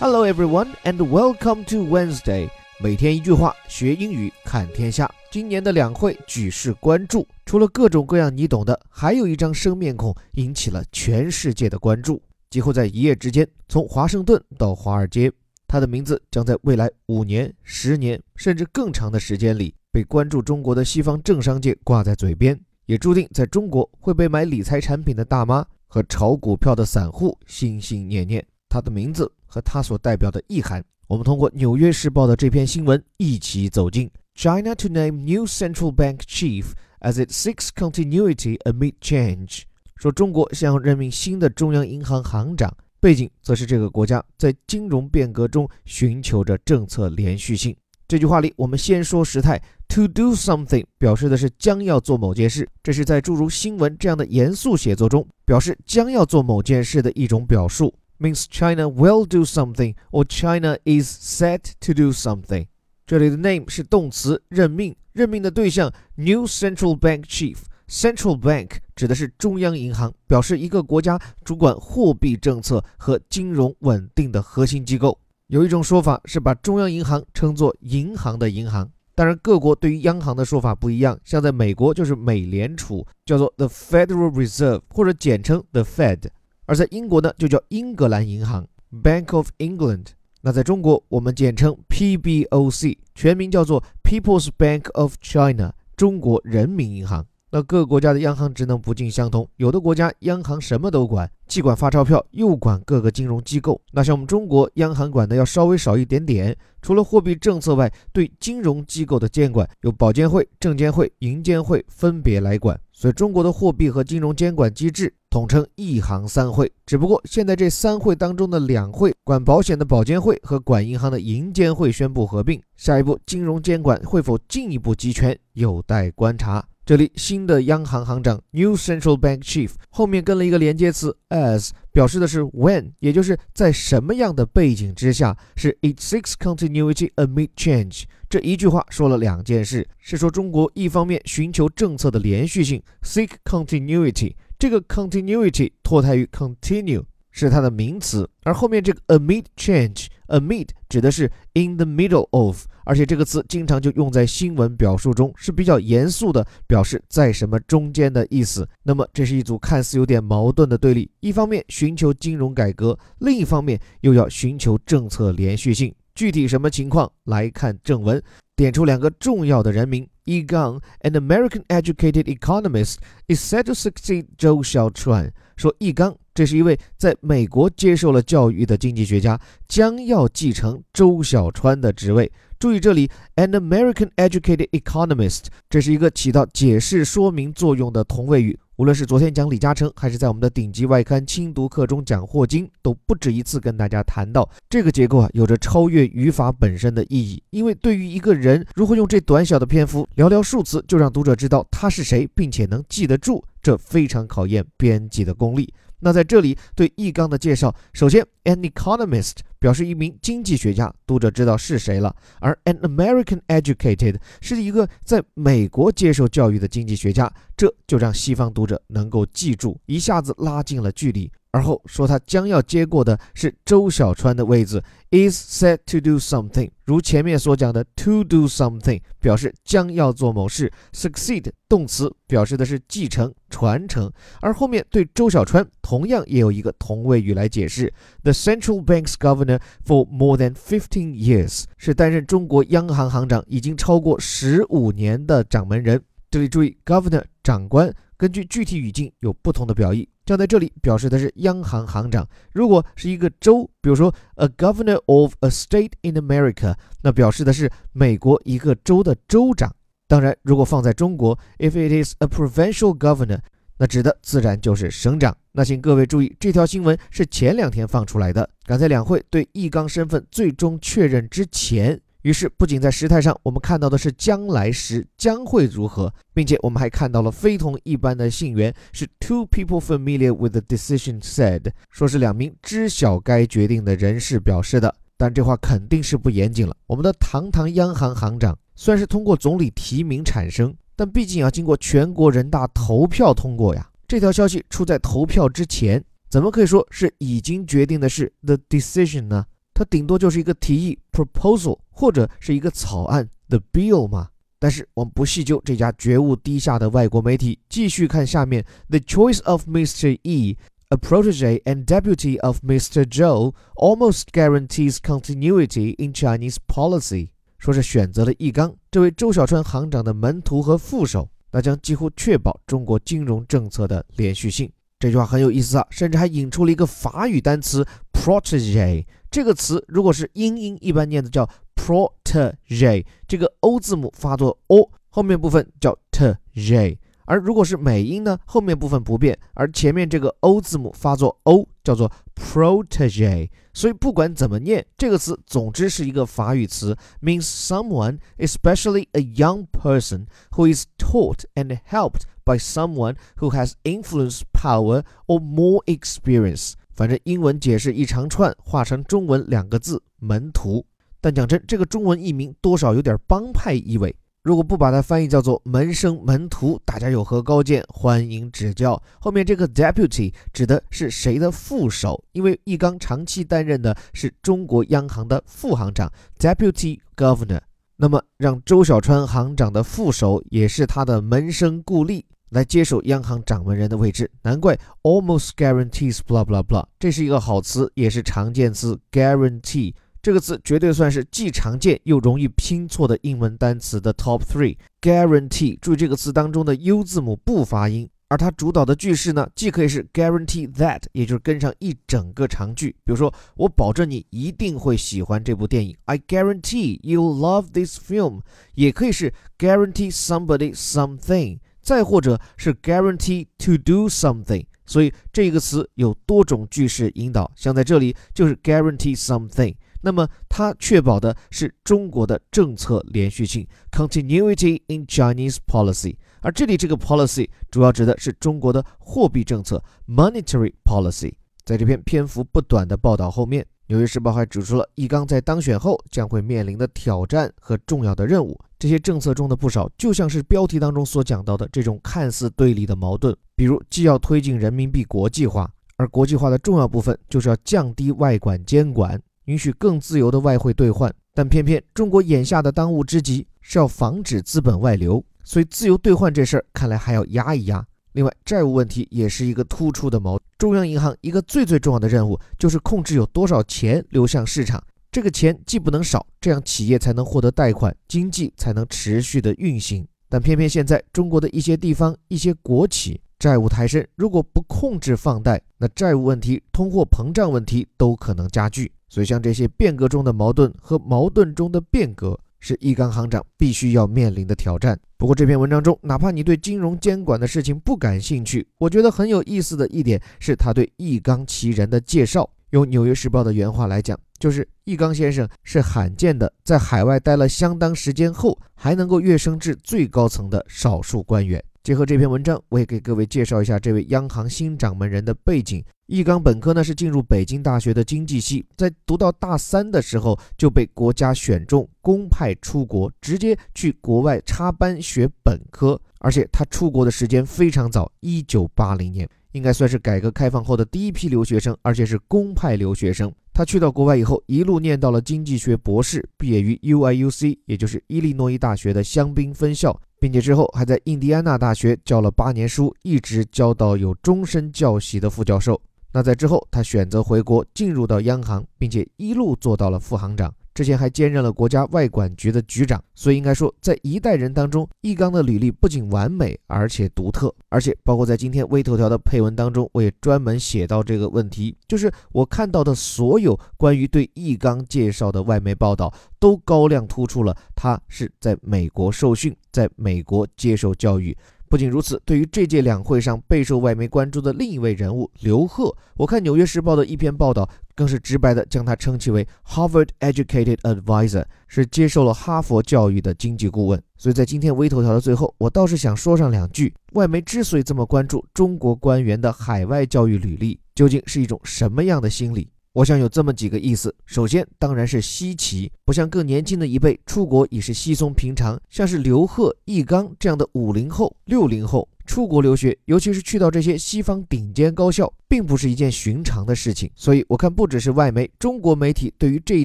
Hello everyone and welcome to Wednesday。每天一句话，学英语看天下。今年的两会举世关注，除了各种各样你懂的，还有一张生面孔引起了全世界的关注。几乎在一夜之间，从华盛顿到华尔街，他的名字将在未来五年、十年甚至更长的时间里被关注中国的西方政商界挂在嘴边，也注定在中国会被买理财产品的大妈和炒股票的散户心心念念。他的名字。和它所代表的意涵，我们通过《纽约时报》的这篇新闻一起走进 China to name new central bank chief as it seeks continuity amid change。说中国想要任命新的中央银行行长，背景则是这个国家在金融变革中寻求着政策连续性。这句话里，我们先说时态，to do something 表示的是将要做某件事，这是在诸如新闻这样的严肃写作中，表示将要做某件事的一种表述。Means China will do something or China is set to do something。这里的 name 是动词，任命，任命的对象 new central bank chief。Central bank 指的是中央银行，表示一个国家主管货币政策和金融稳定的核心机构。有一种说法是把中央银行称作银行的银行，当然各国对于央行的说法不一样。像在美国就是美联储，叫做 the Federal Reserve 或者简称 the Fed。而在英国呢，就叫英格兰银行 （Bank of England）。那在中国，我们简称 PBOC，全名叫做 People's Bank of China（ 中国人民银行）。那各国家的央行职能不尽相同，有的国家央行什么都管，既管发钞票，又管各个金融机构。那像我们中国央行管的要稍微少一点点，除了货币政策外，对金融机构的监管由保监会、证监会、银监会分别来管。所以中国的货币和金融监管机制统称一行三会。只不过现在这三会当中的两会，管保险的保监会和管银行的银监会宣布合并，下一步金融监管会否进一步集权，有待观察。这里新的央行行长 New Central Bank Chief 后面跟了一个连接词 as，表示的是 when，也就是在什么样的背景之下，是 it seeks continuity amid change。这一句话说了两件事，是说中国一方面寻求政策的连续性，seek continuity，这个 continuity 脱胎于 continue。是它的名词，而后面这个 amid change，amid 指的是 in the middle of，而且这个词经常就用在新闻表述中，是比较严肃的，表示在什么中间的意思。那么这是一组看似有点矛盾的对立，一方面寻求金融改革，另一方面又要寻求政策连续性。具体什么情况？来看正文，点出两个重要的人名：Yi Gang，an American educated economist is said to succeed 周小川。说易纲，这是一位在美国接受了教育的经济学家，将要继承周小川的职位。注意这里，an American educated economist，这是一个起到解释说明作用的同位语。无论是昨天讲李嘉诚，还是在我们的顶级外刊精读课中讲霍金，都不止一次跟大家谈到这个结构啊，有着超越语法本身的意义。因为对于一个人，如何用这短小的篇幅，寥寥数词就让读者知道他是谁，并且能记得住。这非常考验编辑的功力。那在这里对易纲的介绍，首先，an economist 表示一名经济学家，读者知道是谁了；而 an American educated 是一个在美国接受教育的经济学家，这就让西方读者能够记住，一下子拉近了距离。而后说他将要接过的是周小川的位子，is set to do something。如前面所讲的，to do something 表示将要做某事，succeed 动词表示的是继承、传承。而后面对周小川同样也有一个同位语来解释，the central bank's governor for more than fifteen years 是担任中国央行行长已经超过十五年的掌门人。这里注意，governor 长官，根据具体语境有不同的表意。像在这里表示的是央行行长，如果是一个州，比如说 a governor of a state in America，那表示的是美国一个州的州长。当然，如果放在中国，if it is a provincial governor，那指的自然就是省长。那请各位注意，这条新闻是前两天放出来的，赶在两会对易纲身份最终确认之前。于是，不仅在时态上，我们看到的是将来时将会如何，并且我们还看到了非同一般的信源，是 two people familiar with the decision said，说是两名知晓该决定的人士表示的。但这话肯定是不严谨了。我们的堂堂央行行长虽然是通过总理提名产生，但毕竟要经过全国人大投票通过呀。这条消息出在投票之前，怎么可以说是已经决定的是 the decision 呢？它顶多就是一个提议 （proposal） 或者是一个草案 （the bill） 嘛。但是我们不细究这家觉悟低下的外国媒体，继续看下面：The choice of Mr. E, a protege and deputy of Mr. Zhou, almost guarantees continuity in Chinese policy。说是选择了易纲这位周小川行长的门徒和副手，那将几乎确保中国金融政策的连续性。这句话很有意思啊，甚至还引出了一个法语单词 protege。这个词如果是英音，一般念的叫 protege，这个 o 字母发作 o，后面部分叫 tege。而如果是美音呢，后面部分不变，而前面这个 o 字母发作 o，叫做 protege。所以不管怎么念，这个词总之是一个法语词，means someone, especially a young person, who is taught and helped by someone who has influence, power or more experience。反正英文解释一长串，化成中文两个字门徒。但讲真，这个中文译名多少有点帮派意味。如果不把它翻译叫做门生门徒，大家有何高见？欢迎指教。后面这个 deputy 指的是谁的副手？因为易纲长期担任的是中国央行的副行长 deputy governor。那么让周小川行长的副手也是他的门生故吏来接手央行掌门人的位置，难怪 almost guarantees blah blah blah，这是一个好词，也是常见词 guarantee。这个词绝对算是既常见又容易拼错的英文单词的 top three。guarantee，注意这个词当中的 u 字母不发音，而它主导的句式呢，既可以是 guarantee that，也就是跟上一整个长句，比如说我保证你一定会喜欢这部电影，I guarantee you love this film，也可以是 guarantee somebody something，再或者是 guarantee to do something。所以这个词有多种句式引导，像在这里就是 guarantee something。那么它确保的是中国的政策连续性 （continuity in Chinese policy），而这里这个 policy 主要指的是中国的货币政策 （monetary policy）。在这篇篇幅不短的报道后面，《纽约时报》还指出了易纲在当选后将会面临的挑战和重要的任务。这些政策中的不少，就像是标题当中所讲到的这种看似对立的矛盾，比如既要推进人民币国际化，而国际化的重要部分就是要降低外管监管。允许更自由的外汇兑换，但偏偏中国眼下的当务之急是要防止资本外流，所以自由兑换这事儿看来还要压一压。另外，债务问题也是一个突出的矛。中央银行一个最最重要的任务就是控制有多少钱流向市场，这个钱既不能少，这样企业才能获得贷款，经济才能持续的运行。但偏偏现在中国的一些地方、一些国企。债务太深，如果不控制放贷，那债务问题、通货膨胀问题都可能加剧。所以，像这些变革中的矛盾和矛盾中的变革，是易纲行长必须要面临的挑战。不过，这篇文章中，哪怕你对金融监管的事情不感兴趣，我觉得很有意思的一点是他对易纲其人的介绍。用《纽约时报》的原话来讲，就是易纲先生是罕见的在海外待了相当时间后，还能够跃升至最高层的少数官员。结合这篇文章，我也给各位介绍一下这位央行新掌门人的背景。易纲本科呢是进入北京大学的经济系，在读到大三的时候就被国家选中，公派出国，直接去国外插班学本科。而且他出国的时间非常早，一九八零年，应该算是改革开放后的第一批留学生，而且是公派留学生。他去到国外以后，一路念到了经济学博士，毕业于 UIUC，也就是伊利诺伊大学的香槟分校。并且之后还在印第安纳大学教了八年书，一直教到有终身教习的副教授。那在之后，他选择回国，进入到央行，并且一路做到了副行长。之前还兼任了国家外管局的局长，所以应该说，在一代人当中，易纲的履历不仅完美，而且独特，而且包括在今天微头条的配文当中，我也专门写到这个问题，就是我看到的所有关于对易纲介绍的外媒报道，都高亮突出了他是在美国受训，在美国接受教育。不仅如此，对于这届两会上备受外媒关注的另一位人物刘鹤，我看《纽约时报》的一篇报道，更是直白的将他称其为 Harvard Educated Advisor，是接受了哈佛教育的经济顾问。所以在今天微头条的最后，我倒是想说上两句：外媒之所以这么关注中国官员的海外教育履历，究竟是一种什么样的心理？我想有这么几个意思。首先，当然是稀奇，不像更年轻的一辈出国已是稀松平常。像是刘鹤、易纲这样的五零后、六零后，出国留学，尤其是去到这些西方顶尖高校，并不是一件寻常的事情。所以，我看不只是外媒，中国媒体对于这一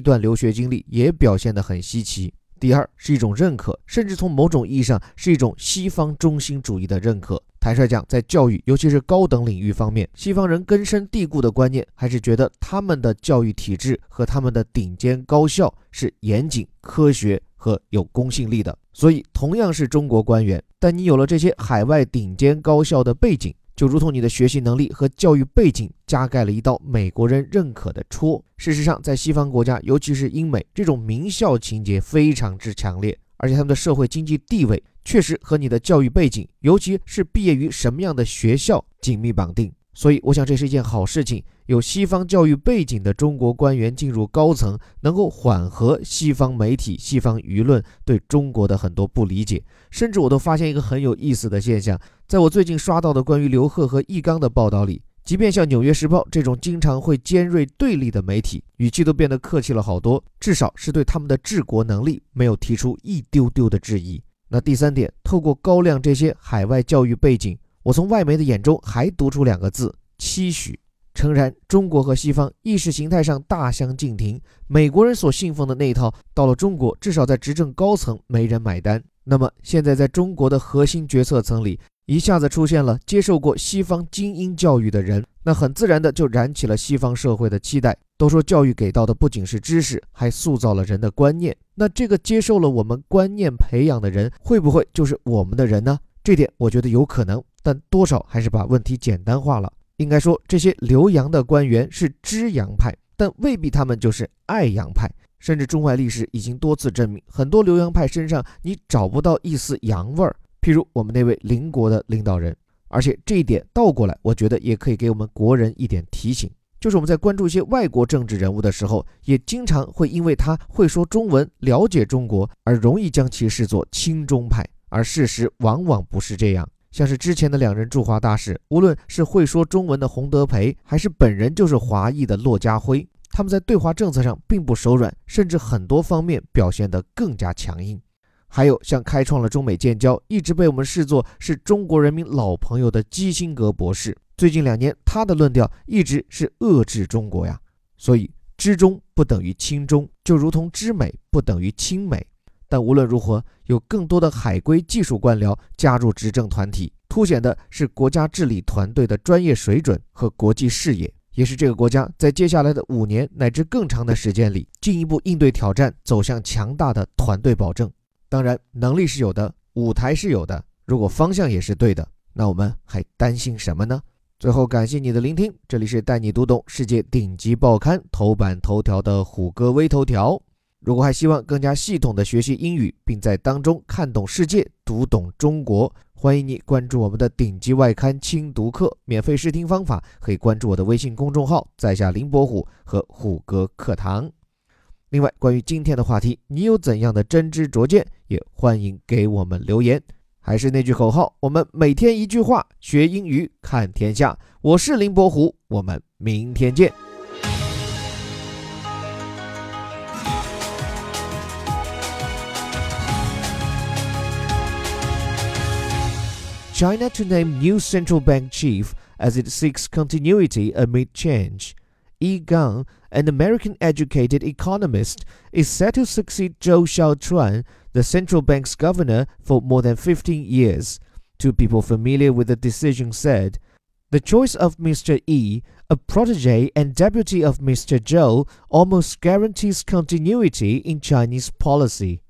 段留学经历也表现得很稀奇。第二是一种认可，甚至从某种意义上是一种西方中心主义的认可。坦率讲，在教育，尤其是高等领域方面，西方人根深蒂固的观念还是觉得他们的教育体制和他们的顶尖高校是严谨、科学和有公信力的。所以，同样是中国官员，但你有了这些海外顶尖高校的背景。就如同你的学习能力和教育背景加盖了一道美国人认可的戳。事实上，在西方国家，尤其是英美，这种名校情节非常之强烈，而且他们的社会经济地位确实和你的教育背景，尤其是毕业于什么样的学校紧密绑定。所以，我想这是一件好事情。有西方教育背景的中国官员进入高层，能够缓和西方媒体、西方舆论对中国的很多不理解。甚至我都发现一个很有意思的现象，在我最近刷到的关于刘鹤和易纲的报道里，即便像《纽约时报》这种经常会尖锐对立的媒体，语气都变得客气了好多，至少是对他们的治国能力没有提出一丢丢的质疑。那第三点，透过高亮这些海外教育背景。我从外媒的眼中还读出两个字：期许。诚然，中国和西方意识形态上大相径庭，美国人所信奉的那一套，到了中国，至少在执政高层没人买单。那么，现在在中国的核心决策层里，一下子出现了接受过西方精英教育的人，那很自然的就燃起了西方社会的期待。都说教育给到的不仅是知识，还塑造了人的观念。那这个接受了我们观念培养的人，会不会就是我们的人呢？这点我觉得有可能，但多少还是把问题简单化了。应该说，这些留洋的官员是知洋派，但未必他们就是爱洋派。甚至中外历史已经多次证明，很多留洋派身上你找不到一丝洋味儿。譬如我们那位邻国的领导人，而且这一点倒过来，我觉得也可以给我们国人一点提醒，就是我们在关注一些外国政治人物的时候，也经常会因为他会说中文、了解中国，而容易将其视作亲中派。而事实往往不是这样，像是之前的两任驻华大使，无论是会说中文的洪德培，还是本人就是华裔的骆家辉，他们在对华政策上并不手软，甚至很多方面表现得更加强硬。还有像开创了中美建交，一直被我们视作是中国人民老朋友的基辛格博士，最近两年他的论调一直是遏制中国呀。所以知中不等于亲中，就如同知美不等于亲美。但无论如何，有更多的海归技术官僚加入执政团体，凸显的是国家治理团队的专业水准和国际视野，也是这个国家在接下来的五年乃至更长的时间里，进一步应对挑战、走向强大的团队保证。当然，能力是有的，舞台是有的，如果方向也是对的，那我们还担心什么呢？最后，感谢你的聆听，这里是带你读懂世界顶级报刊头版头条的虎哥微头条。如果还希望更加系统的学习英语，并在当中看懂世界、读懂中国，欢迎你关注我们的顶级外刊轻读课，免费试听方法可以关注我的微信公众号“在下林伯虎”和虎哥课堂。另外，关于今天的话题，你有怎样的真知灼见，也欢迎给我们留言。还是那句口号，我们每天一句话，学英语看天下。我是林伯虎，我们明天见。China to name new central bank chief as it seeks continuity amid change. Yi Gang, an American educated economist, is set to succeed Zhou Xiaochuan, the central bank's governor, for more than 15 years. Two people familiar with the decision said, The choice of Mr. Yi, a protege and deputy of Mr. Zhou, almost guarantees continuity in Chinese policy.